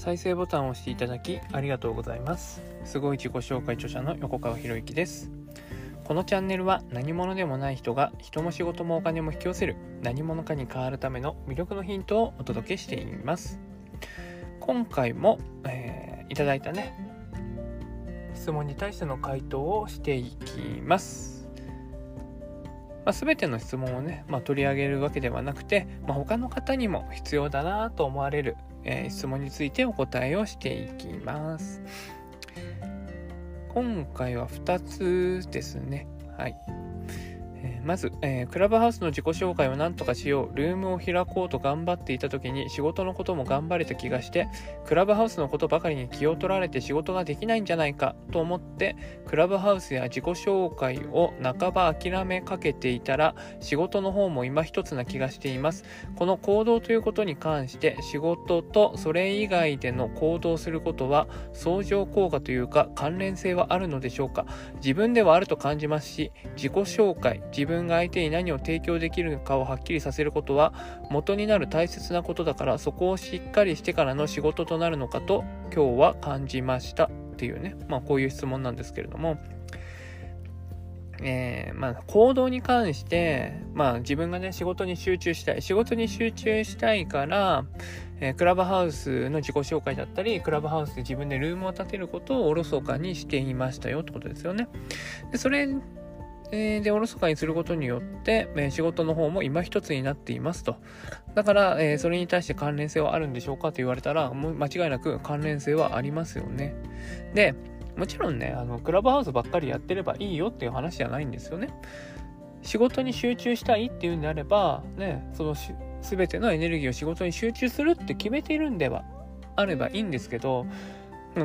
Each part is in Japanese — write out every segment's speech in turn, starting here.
再生ボタンを押していただきありがとうございます。すごい自己紹介著者の横川博之です。このチャンネルは何者でもない人が人も仕事もお金も引き寄せる何者かに変わるための魅力のヒントをお届けしています。今回も、えー、いただいたね質問に対しての回答をしていきます。まあ、全ての質問をね、まあ、取り上げるわけではなくて、まあ、他の方にも必要だなと思われる、えー、質問についてお答えをしていきます。今回は2つですね。はい。まず、えー、クラブハウスの自己紹介を何とかしよう、ルームを開こうと頑張っていた時に仕事のことも頑張れた気がして、クラブハウスのことばかりに気を取られて仕事ができないんじゃないかと思って、クラブハウスや自己紹介を半ば諦めかけていたら、仕事の方も今一つな気がしています。この行動ということに関して、仕事とそれ以外での行動することは、相乗効果というか関連性はあるのでしょうか自分ではあると感じますし、自己紹介、自分が相手に何を提供できるかをはっきりさせることは元になる大切なことだからそこをしっかりしてからの仕事となるのかと今日は感じましたっていうねまあこういう質問なんですけれどもえー、まあ、行動に関して、まあ、自分がね、仕事に集中したい。仕事に集中したいから、えー、クラブハウスの自己紹介だったり、クラブハウスで自分でルームを建てることをおろそかにしていましたよってことですよね。で、それで、おろそかにすることによって、え仕事の方も今一つになっていますと。だから、えそれに対して関連性はあるんでしょうかと言われたら、もう間違いなく関連性はありますよね。で、もちろんね、あの、クラブハウスばっかりやってればいいよっていう話じゃないんですよね。仕事に集中したいっていうんであれば、ね、その全てのエネルギーを仕事に集中するって決めているんではあればいいんですけど、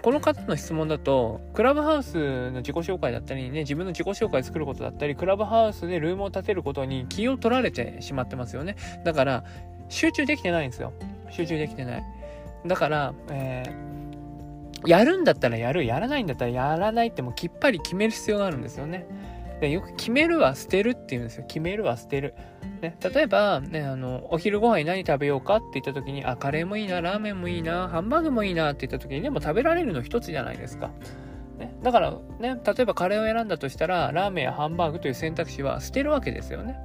この方の質問だと、クラブハウスの自己紹介だったりね、自分の自己紹介作ることだったり、クラブハウスでルームを建てることに気を取られてしまってますよね。だから、集中できてないんですよ。集中できてない。だから、えー、やるんだったらやる、やらないんだったらやらないってもうきっぱり決める必要があるんですよね。でよく決めるは捨てるって言うんですよ。決めるは捨てる。ね、例えば、ね、あの、お昼ご飯に何食べようかって言った時に、あ、カレーもいいな、ラーメンもいいな、ハンバーグもいいなって言った時に、でも食べられるの一つじゃないですか。ね、だからね、例えばカレーを選んだとしたら、ラーメンやハンバーグという選択肢は捨てるわけですよね。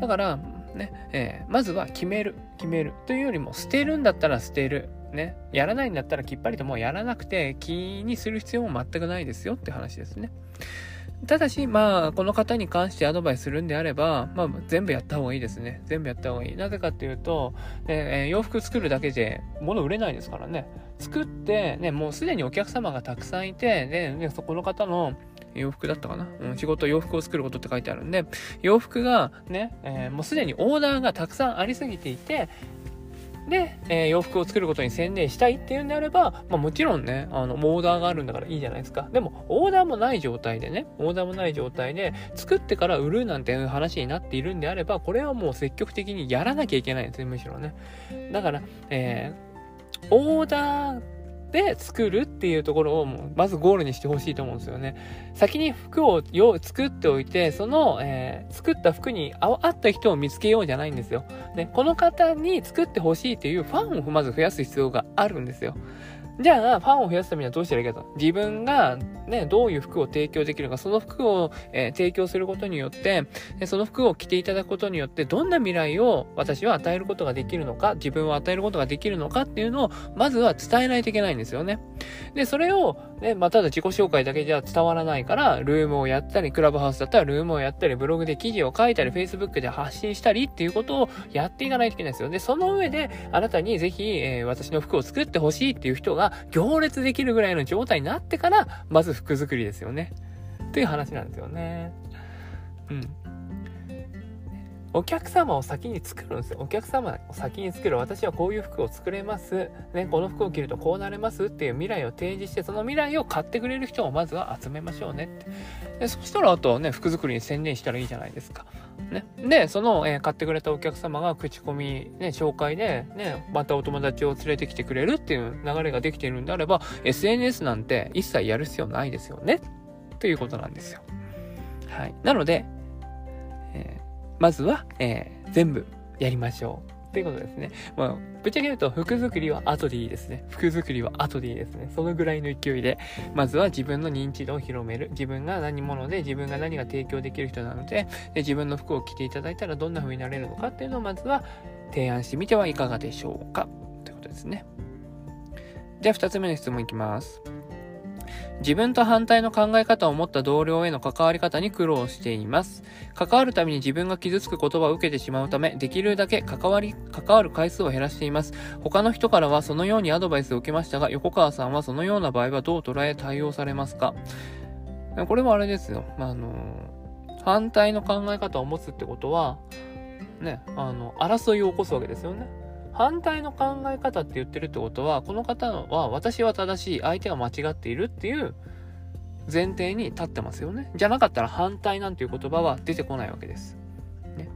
だから、ね、えー、まずは決める、決めるというよりも、捨てるんだったら捨てる。ね、やらないんだったらきっぱりともうやらなくて気にする必要も全くないですよって話ですね。ただし、まあ、この方に関してアドバイスするんであれば、まあ、全部やった方がいいですね。全部やった方がいい。なぜかっていうと、ね、洋服作るだけで物売れないですからね。作って、ね、もうすでにお客様がたくさんいて、で、ね、そこの方の洋服だったかな、うん、仕事、洋服を作ることって書いてあるんで、洋服がね、えー、もうすでにオーダーがたくさんありすぎていて、で、えー、洋服を作ることに専念したいっていうんであれば、まあ、もちろんね、あの、オーダーがあるんだからいいじゃないですか。でも、オーダーもない状態でね、オーダーもない状態で、作ってから売るなんていう話になっているんであれば、これはもう積極的にやらなきゃいけないんですね、むしろね。だから、えー、オーダーで作るっていうところをまずゴールにしてほしいと思うんですよね。先に服を作っておいて、その、えー、作った服に合った人を見つけようじゃないんですよ。ね、この方に作ってほしいっていうファンをまず増やす必要があるんですよ。じゃあ、ファンを増やすためにはどうしたらいいかと？自分がね、どういう服を提供できるか、その服を、えー、提供することによって、その服を着ていただくことによって、どんな未来を私は与えることができるのか、自分を与えることができるのかっていうのを、まずは伝えないといけないんですよね。で、それを、ね、まあ、ただ自己紹介だけじゃ伝わらないから、ルームをやったり、クラブハウスだったらルームをやったり、ブログで記事を書いたり、Facebook で発信したりっていうことをやっていかないといけないんですよ。で、その上で、あなたにぜひ、えー、私の服を作ってほしいっていう人が行列できるぐらいの状態になってから、まず服作りですよね。という話なんですよね。うん。お客様を先に作るんですよ。お客様を先に作る。私はこういう服を作れます。ね、この服を着るとこうなれますっていう未来を提示して、その未来を買ってくれる人をまずは集めましょうねって。でそしたらあとね、服作りに専念したらいいじゃないですか。ね。で、その、えー、買ってくれたお客様が口コミ、ね、紹介で、ね、またお友達を連れてきてくれるっていう流れができているんであれば、SNS なんて一切やる必要ないですよね。ということなんですよ。はい。なので、えーまずは、えー、全部やりましょう。っていうことですね。まあ、ぶっちゃけ言うと、服作りは後でいいですね。服作りは後でいいですね。そのぐらいの勢いで、まずは自分の認知度を広める。自分が何者で、自分が何が提供できる人なので、で自分の服を着ていただいたらどんな風になれるのかっていうのをまずは提案してみてはいかがでしょうか。ということですね。じゃあ、二つ目の質問いきます。自分と反対の考え方を持った同僚への関わり方に苦労しています。関わるために自分が傷つく言葉を受けてしまうため、できるだけ関わり、関わる回数を減らしています。他の人からはそのようにアドバイスを受けましたが、横川さんはそのような場合はどう捉え対応されますか？これはあれですよ。あの、反対の考え方を持つってことは、ね、あの、争いを起こすわけですよね。反対の考え方って言ってるってことは、この方は私は正しい、相手は間違っているっていう前提に立ってますよね。じゃなかったら反対なんていう言葉は出てこないわけです。ね、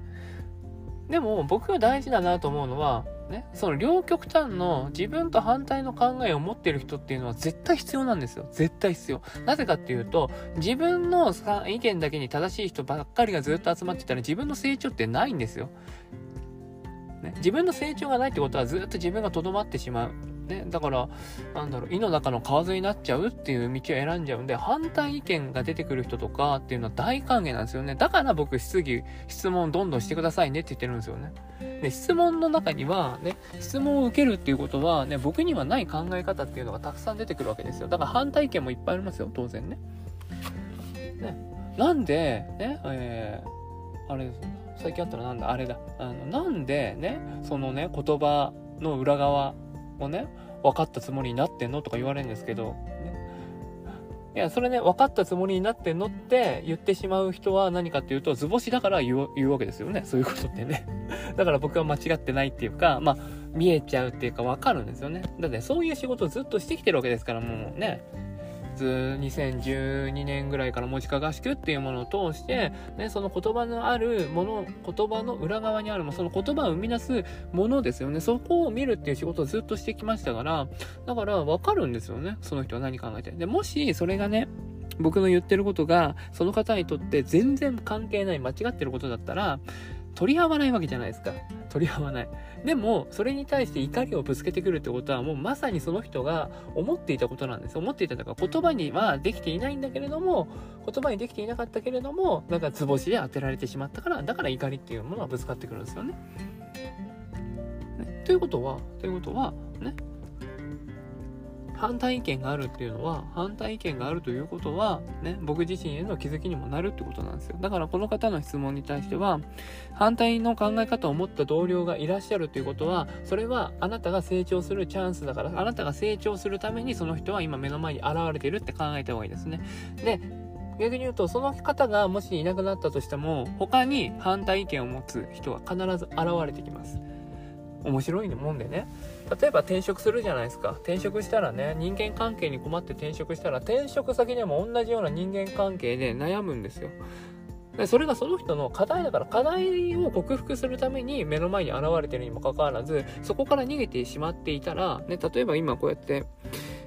でも僕が大事だなと思うのは、ね、その両極端の自分と反対の考えを持ってる人っていうのは絶対必要なんですよ。絶対必要。なぜかっていうと、自分の意見だけに正しい人ばっかりがずっと集まってたら自分の成長ってないんですよ。ね、自分の成長がないってことはずっと自分がとどまってしまう。ね、だから、なんだろう、井の中の蛙になっちゃうっていう道を選んじゃうんで、反対意見が出てくる人とかっていうのは大歓迎なんですよね。だから僕、質疑、質問どんどんしてくださいねって言ってるんですよね。で、質問の中には、ね、質問を受けるっていうことは、ね、僕にはない考え方っていうのがたくさん出てくるわけですよ。だから反対意見もいっぱいありますよ、当然ね。ね、なんで、ね、えー、あれですね。最近あったらなんだ、あれだ。あの、なんでね、そのね、言葉の裏側をね、分かったつもりになってんのとか言われるんですけど、ね、いや、それね、分かったつもりになってんのって言ってしまう人は何かっていうと、図星だから言うわけですよね。そういうことってね。だから僕は間違ってないっていうか、まあ、見えちゃうっていうか分かるんですよね。だってそういう仕事をずっとしてきてるわけですから、もうね。2012年ぐらいから文字化合宿っていうものを通して、ね、その言葉のあるもの、言葉の裏側にあるもの、その言葉を生み出すものですよね。そこを見るっていう仕事をずっとしてきましたから、だからわかるんですよね。その人は何考えて。で、もしそれがね、僕の言ってることが、その方にとって全然関係ない、間違ってることだったら、取り合わないわけじゃないですか。取り合わない。でも、それに対して怒りをぶつけてくるってことは、もうまさにその人が思っていたことなんです。思っていたとか、言葉にはできていないんだけれども、言葉にできていなかったけれども、なんか図星で当てられてしまったから、だから怒りっていうものがぶつかってくるんですよね。ねということは、ということは、ね、反対意見があるっていうのは、反対意見があるということは、ね、僕自身への気づきにもなるってことなんですよ。だからこの方の質問に対しては、反対の考え方を持った同僚がいらっしゃるということは、それはあなたが成長するチャンスだから、あなたが成長するためにその人は今目の前に現れてるって考えた方がいいですね。で、逆に言うと、その方がもしいなくなったとしても、他に反対意見を持つ人は必ず現れてきます。面白いもんでね。例えば転職するじゃないですか。転職したらね、人間関係に困って転職したら、転職先でも同じような人間関係で悩むんですよ。でそれがその人の課題だから、課題を克服するために目の前に現れてるにもかかわらず、そこから逃げてしまっていたら、ね、例えば今こうやって、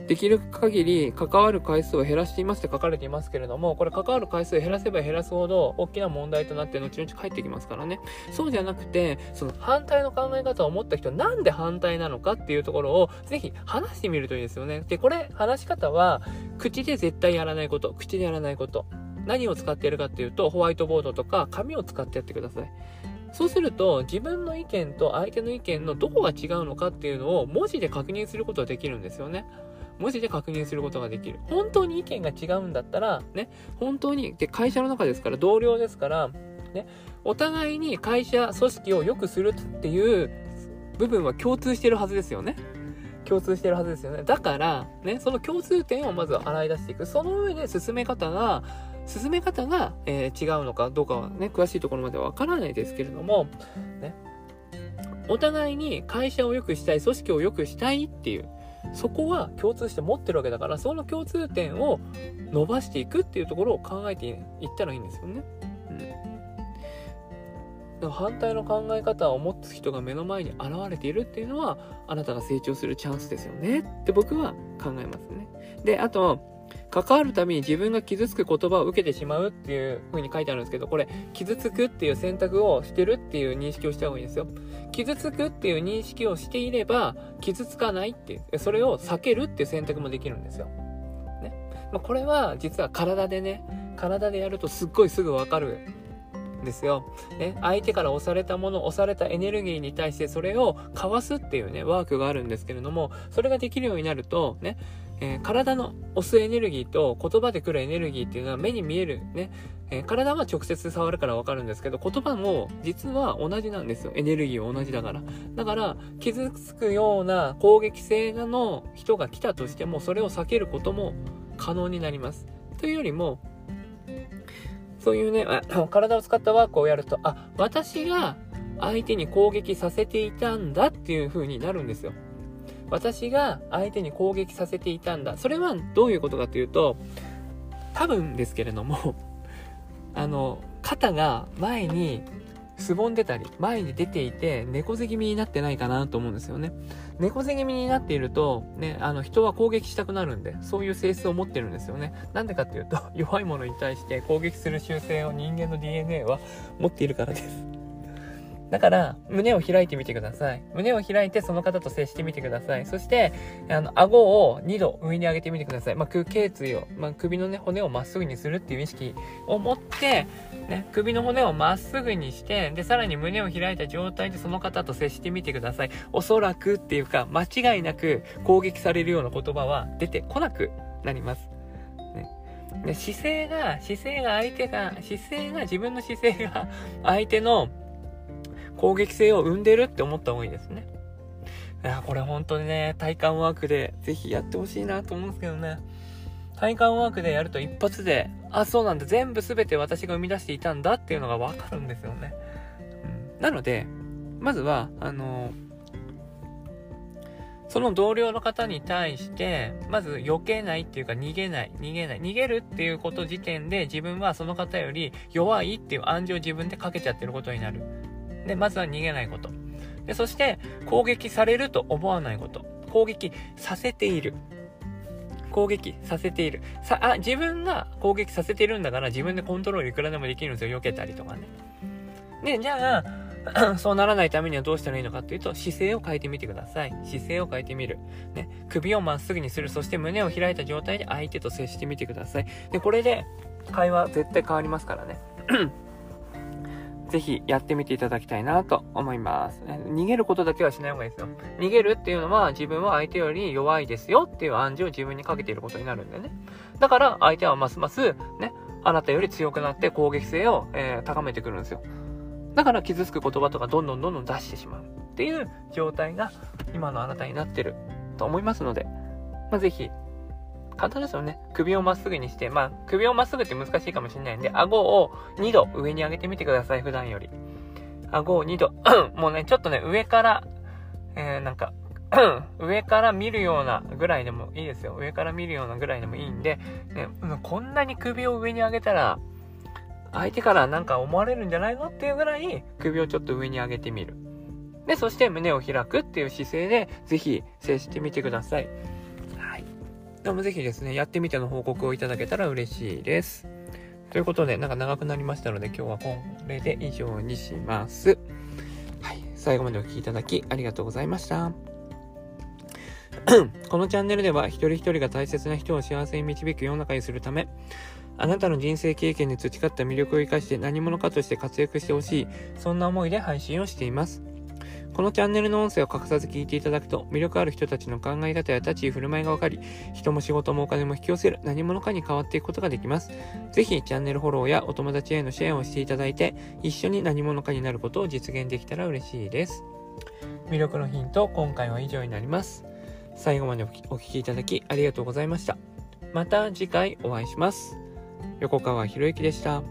できる限り関わる回数を減らしていますって書かれていますけれども、これ関わる回数を減らせば減らすほど大きな問題となって後々返ってきますからね。そうじゃなくて、その反対の考え方を持った人なんで反対なのかっていうところをぜひ話してみるといいですよね。で、これ話し方は口で絶対やらないこと、口でやらないこと。何を使っているかっていうと、ホワイトボードとか紙を使ってやってください。そうすると、自分の意見と相手の意見のどこが違うのかっていうのを文字で確認することができるんですよね。文字で確認することができる。本当に意見が違うんだったら、ね、本当に、で、会社の中ですから、同僚ですから、ね、お互いに会社、組織を良くするっていう部分は共通してるはずですよね。共通してるはずですよね。だから、ね、その共通点をまず洗い出していく。その上で進め方が、進め方が、えー、違うのかどうかはね、詳しいところまではわからないですけれども、ね、お互いに会社を良くしたい、組織を良くしたいっていう、そこは共通して持ってるわけだから、その共通点を伸ばしていくっていうところを考えていったらいいんですよね。うん。反対の考え方を持つ人が目の前に現れているっていうのは、あなたが成長するチャンスですよねって僕は考えますね。で、あと、関わるために自分が傷つく言葉を受けてしまうっていう風に書いてあるんですけど、これ、傷つくっていう選択をしてるっていう認識をした方がいいんですよ。傷つくっていう認識をしていれば、傷つかないってい、それを避けるっていう選択もできるんですよ。ね。まあ、これは実は体でね、体でやるとすっごいすぐわかるですよ。ね、相手から押されたもの、押されたエネルギーに対してそれをかわすっていうね、ワークがあるんですけれども、それができるようになると、ね、えー、体の押すエネルギーと言葉で来るエネルギーっていうのは目に見えるね、えー、体は直接触るからわかるんですけど、言葉も実は同じなんですよ。エネルギーは同じだから。だから、傷つくような攻撃性の人が来たとしても、それを避けることも可能になります。というよりも、そういうね、体を使ったワークをやると、あ、私が相手に攻撃させていたんだっていう風になるんですよ。私が相手に攻撃させていたんだ。それはどういうことかというと、多分ですけれども、あの、肩が前にすぼんでたり、前に出ていて、猫背気味になってないかなと思うんですよね。猫背気味になっていると、ね、あの、人は攻撃したくなるんで、そういう性質を持ってるんですよね。なんでかっていうと、弱いものに対して攻撃する習性を人間の DNA は持っているからです。だから、胸を開いてみてください。胸を開いてその方と接してみてください。そして、あの、顎を2度上に上げてみてください。まあ、頸椎を、まあ、首のね、骨をまっすぐにするっていう意識を持って、ね、首の骨をまっすぐにして、で、さらに胸を開いた状態でその方と接してみてください。おそらくっていうか、間違いなく攻撃されるような言葉は出てこなくなります。ね。姿勢が、姿勢が相手が、姿勢が、自分の姿勢が相手の攻撃性を生んでるって思った方がいいですね。いや、これ本当にね、体幹ワークでぜひやってほしいなと思うんですけどね。体幹ワークでやると一発で、あ、そうなんだ、全部全て私が生み出していたんだっていうのがわかるんですよね。うん、なので、まずは、あのその同僚の方に対して、まず避けないっていうか逃げない、逃げない、逃げるっていうこと時点で自分はその方より弱いっていう暗示を自分でかけちゃってることになる。で、まずは逃げないこと。で、そして攻撃されると思わないこと。攻撃させている。攻撃させている。さ、あ、自分が攻撃させているんだから自分でコントロールいくらでもできるんですよ。避けたりとかね。で、じゃあ、そうならないためにはどうしたらいいのかっていうと、姿勢を変えてみてください。姿勢を変えてみる。ね。首をまっすぐにする。そして胸を開いた状態で相手と接してみてください。で、これで会話絶対変わりますからね。ぜひやってみていただきたいなと思います。逃げることだけはしない方がいいですよ。逃げるっていうのは自分は相手より弱いですよっていう暗示を自分にかけていることになるんでね。だから相手はますますね、あなたより強くなって攻撃性を、えー、高めてくるんですよ。だから傷つく言葉とかどんどんどんどん出してしまうっていう状態が今のあなたになってると思いますので、まあ、ぜひ簡単ですよね。首をまっすぐにして、まあ、首をまっすぐって難しいかもしれないんで、顎を2度上に上げてみてください、普段より。顎を2度。もうね、ちょっとね、上から、えー、なんか、上から見るようなぐらいでもいいですよ。上から見るようなぐらいでもいいんで、ね、こんなに首を上に上げたら、相手からなんか思われるんじゃないのっていうぐらい首をちょっと上に上げてみる。で、そして胸を開くっていう姿勢で、ぜひ接してみてください。でもぜひですね、やってみての報告をいただけたら嬉しいです。ということで、なんか長くなりましたので、今日はこれで以上にします。はい。最後までお聴きいただきありがとうございました。このチャンネルでは一人一人が大切な人を幸せに導く世の中にするため、あなたの人生経験で培った魅力を生かして何者かとして活躍してほしい、そんな思いで配信をしています。このチャンネルの音声を欠かさず聞いていただくと、魅力ある人たちの考え方や立ち居振る舞いがわかり、人も仕事もお金も引き寄せる何者かに変わっていくことができます。ぜひ、チャンネルフォローやお友達へのシェアをしていただいて、一緒に何者かになることを実現できたら嬉しいです。魅力のヒント、今回は以上になります。最後までお聴きいただきありがとうございました。また次回お会いします。横川博之でした。